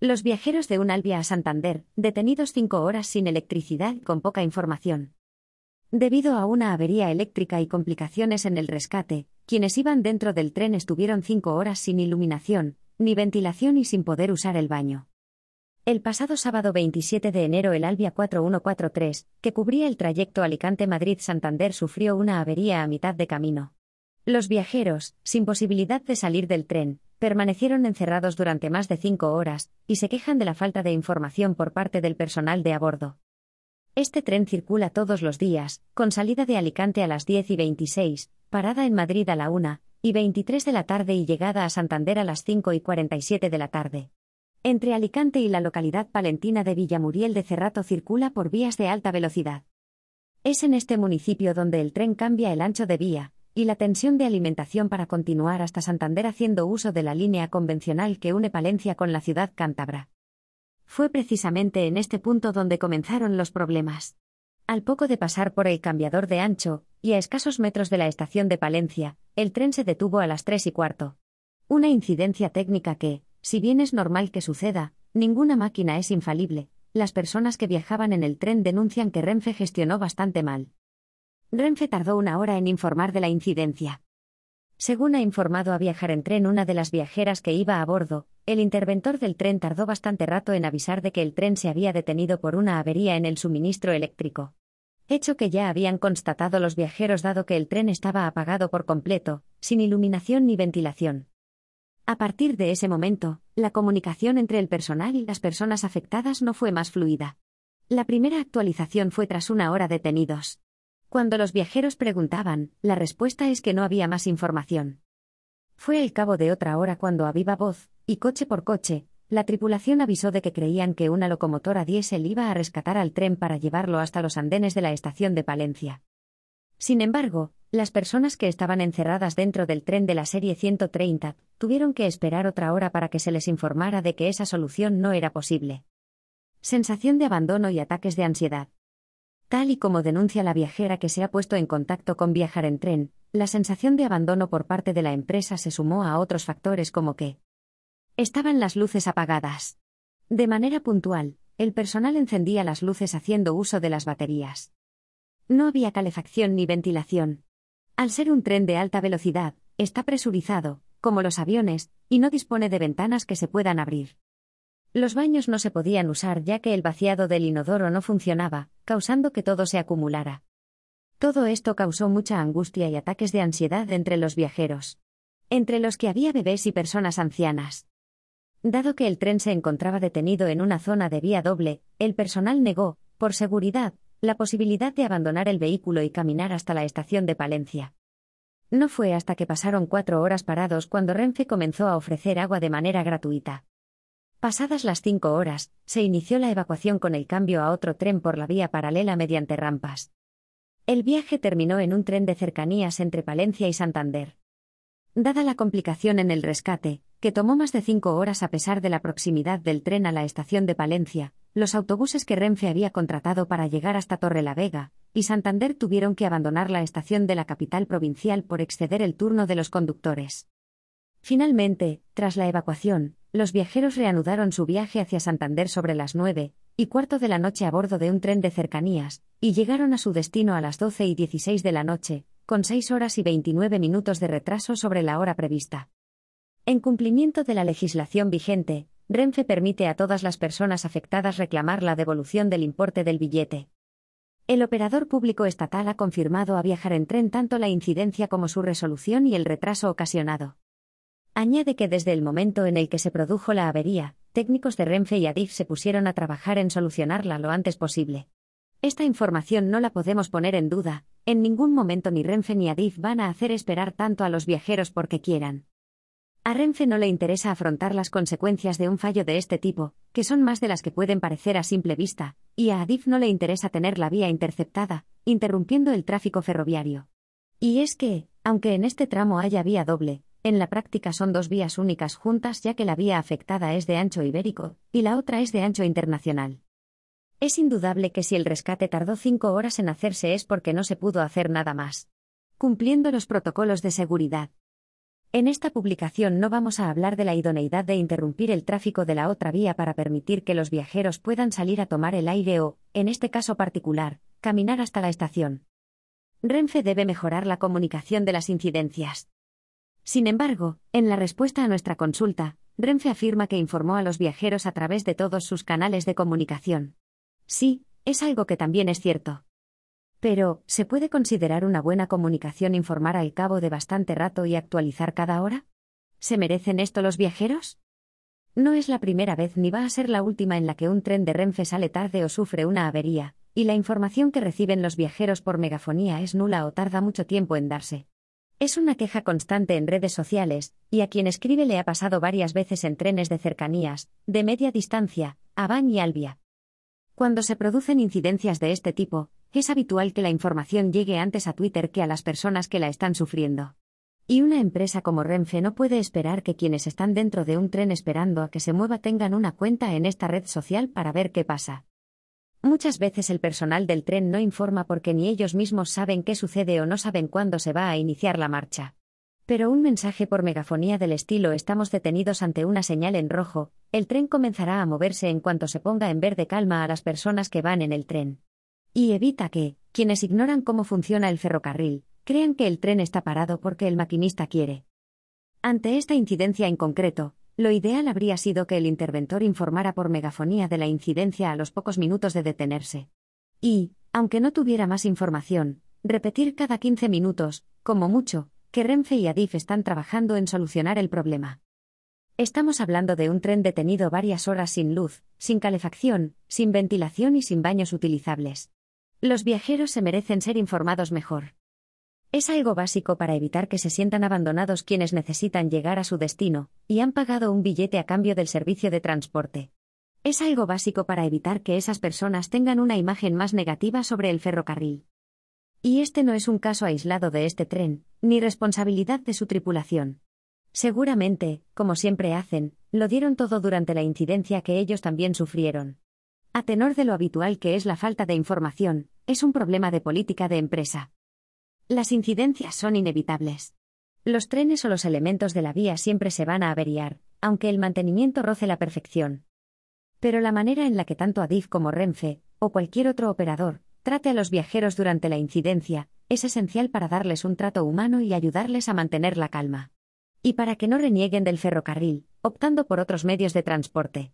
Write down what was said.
Los viajeros de un Albia a Santander, detenidos cinco horas sin electricidad y con poca información. Debido a una avería eléctrica y complicaciones en el rescate, quienes iban dentro del tren estuvieron cinco horas sin iluminación, ni ventilación y sin poder usar el baño. El pasado sábado 27 de enero el Albia 4143, que cubría el trayecto Alicante-Madrid-Santander, sufrió una avería a mitad de camino. Los viajeros, sin posibilidad de salir del tren, permanecieron encerrados durante más de cinco horas, y se quejan de la falta de información por parte del personal de a bordo. Este tren circula todos los días, con salida de Alicante a las 10 y 26, parada en Madrid a la 1 y 23 de la tarde y llegada a Santander a las 5 y 47 de la tarde. Entre Alicante y la localidad palentina de Villamuriel de Cerrato circula por vías de alta velocidad. Es en este municipio donde el tren cambia el ancho de vía, y la tensión de alimentación para continuar hasta Santander haciendo uso de la línea convencional que une Palencia con la ciudad cántabra. Fue precisamente en este punto donde comenzaron los problemas. Al poco de pasar por el cambiador de ancho, y a escasos metros de la estación de Palencia, el tren se detuvo a las tres y cuarto. Una incidencia técnica que, si bien es normal que suceda, ninguna máquina es infalible. Las personas que viajaban en el tren denuncian que Renfe gestionó bastante mal. Renfe tardó una hora en informar de la incidencia. Según ha informado a Viajar en Tren una de las viajeras que iba a bordo, el interventor del tren tardó bastante rato en avisar de que el tren se había detenido por una avería en el suministro eléctrico. Hecho que ya habían constatado los viajeros dado que el tren estaba apagado por completo, sin iluminación ni ventilación. A partir de ese momento, la comunicación entre el personal y las personas afectadas no fue más fluida. La primera actualización fue tras una hora detenidos. Cuando los viajeros preguntaban, la respuesta es que no había más información. Fue el cabo de otra hora cuando a viva voz, y coche por coche, la tripulación avisó de que creían que una locomotora diésel iba a rescatar al tren para llevarlo hasta los andenes de la estación de Palencia. Sin embargo, las personas que estaban encerradas dentro del tren de la serie 130 tuvieron que esperar otra hora para que se les informara de que esa solución no era posible. Sensación de abandono y ataques de ansiedad. Tal y como denuncia la viajera que se ha puesto en contacto con viajar en tren, la sensación de abandono por parte de la empresa se sumó a otros factores como que estaban las luces apagadas. De manera puntual, el personal encendía las luces haciendo uso de las baterías. No había calefacción ni ventilación. Al ser un tren de alta velocidad, está presurizado, como los aviones, y no dispone de ventanas que se puedan abrir. Los baños no se podían usar ya que el vaciado del inodoro no funcionaba, causando que todo se acumulara. Todo esto causó mucha angustia y ataques de ansiedad entre los viajeros. Entre los que había bebés y personas ancianas. Dado que el tren se encontraba detenido en una zona de vía doble, el personal negó, por seguridad, la posibilidad de abandonar el vehículo y caminar hasta la estación de Palencia. No fue hasta que pasaron cuatro horas parados cuando Renfe comenzó a ofrecer agua de manera gratuita. Pasadas las cinco horas, se inició la evacuación con el cambio a otro tren por la vía paralela mediante rampas. El viaje terminó en un tren de cercanías entre Palencia y Santander. Dada la complicación en el rescate, que tomó más de cinco horas a pesar de la proximidad del tren a la estación de Palencia, los autobuses que Renfe había contratado para llegar hasta Torrelavega y Santander tuvieron que abandonar la estación de la capital provincial por exceder el turno de los conductores. Finalmente, tras la evacuación, los viajeros reanudaron su viaje hacia Santander sobre las nueve y cuarto de la noche a bordo de un tren de cercanías, y llegaron a su destino a las doce y dieciséis de la noche, con seis horas y veintinueve minutos de retraso sobre la hora prevista. En cumplimiento de la legislación vigente, Renfe permite a todas las personas afectadas reclamar la devolución del importe del billete. El operador público estatal ha confirmado a viajar en tren tanto la incidencia como su resolución y el retraso ocasionado. Añade que desde el momento en el que se produjo la avería, técnicos de Renfe y Adif se pusieron a trabajar en solucionarla lo antes posible. Esta información no la podemos poner en duda, en ningún momento ni Renfe ni Adif van a hacer esperar tanto a los viajeros porque quieran. A Renfe no le interesa afrontar las consecuencias de un fallo de este tipo, que son más de las que pueden parecer a simple vista, y a Adif no le interesa tener la vía interceptada, interrumpiendo el tráfico ferroviario. Y es que, aunque en este tramo haya vía doble, en la práctica son dos vías únicas juntas ya que la vía afectada es de ancho ibérico, y la otra es de ancho internacional. Es indudable que si el rescate tardó cinco horas en hacerse es porque no se pudo hacer nada más. Cumpliendo los protocolos de seguridad. En esta publicación no vamos a hablar de la idoneidad de interrumpir el tráfico de la otra vía para permitir que los viajeros puedan salir a tomar el aire o, en este caso particular, caminar hasta la estación. Renfe debe mejorar la comunicación de las incidencias. Sin embargo, en la respuesta a nuestra consulta, Renfe afirma que informó a los viajeros a través de todos sus canales de comunicación. Sí, es algo que también es cierto. Pero, ¿se puede considerar una buena comunicación informar al cabo de bastante rato y actualizar cada hora? ¿Se merecen esto los viajeros? No es la primera vez ni va a ser la última en la que un tren de Renfe sale tarde o sufre una avería, y la información que reciben los viajeros por megafonía es nula o tarda mucho tiempo en darse. Es una queja constante en redes sociales, y a quien escribe le ha pasado varias veces en trenes de cercanías, de media distancia, Van y Albia. Cuando se producen incidencias de este tipo, es habitual que la información llegue antes a Twitter que a las personas que la están sufriendo. Y una empresa como Renfe no puede esperar que quienes están dentro de un tren esperando a que se mueva tengan una cuenta en esta red social para ver qué pasa. Muchas veces el personal del tren no informa porque ni ellos mismos saben qué sucede o no saben cuándo se va a iniciar la marcha. Pero un mensaje por megafonía del estilo estamos detenidos ante una señal en rojo, el tren comenzará a moverse en cuanto se ponga en verde calma a las personas que van en el tren. Y evita que, quienes ignoran cómo funciona el ferrocarril, crean que el tren está parado porque el maquinista quiere. Ante esta incidencia en concreto, lo ideal habría sido que el interventor informara por megafonía de la incidencia a los pocos minutos de detenerse. Y, aunque no tuviera más información, repetir cada 15 minutos, como mucho, que Renfe y Adif están trabajando en solucionar el problema. Estamos hablando de un tren detenido varias horas sin luz, sin calefacción, sin ventilación y sin baños utilizables. Los viajeros se merecen ser informados mejor. Es algo básico para evitar que se sientan abandonados quienes necesitan llegar a su destino, y han pagado un billete a cambio del servicio de transporte. Es algo básico para evitar que esas personas tengan una imagen más negativa sobre el ferrocarril. Y este no es un caso aislado de este tren, ni responsabilidad de su tripulación. Seguramente, como siempre hacen, lo dieron todo durante la incidencia que ellos también sufrieron. A tenor de lo habitual que es la falta de información, es un problema de política de empresa. Las incidencias son inevitables. Los trenes o los elementos de la vía siempre se van a averiar, aunque el mantenimiento roce la perfección. Pero la manera en la que tanto Adif como Renfe, o cualquier otro operador, trate a los viajeros durante la incidencia, es esencial para darles un trato humano y ayudarles a mantener la calma. Y para que no renieguen del ferrocarril, optando por otros medios de transporte.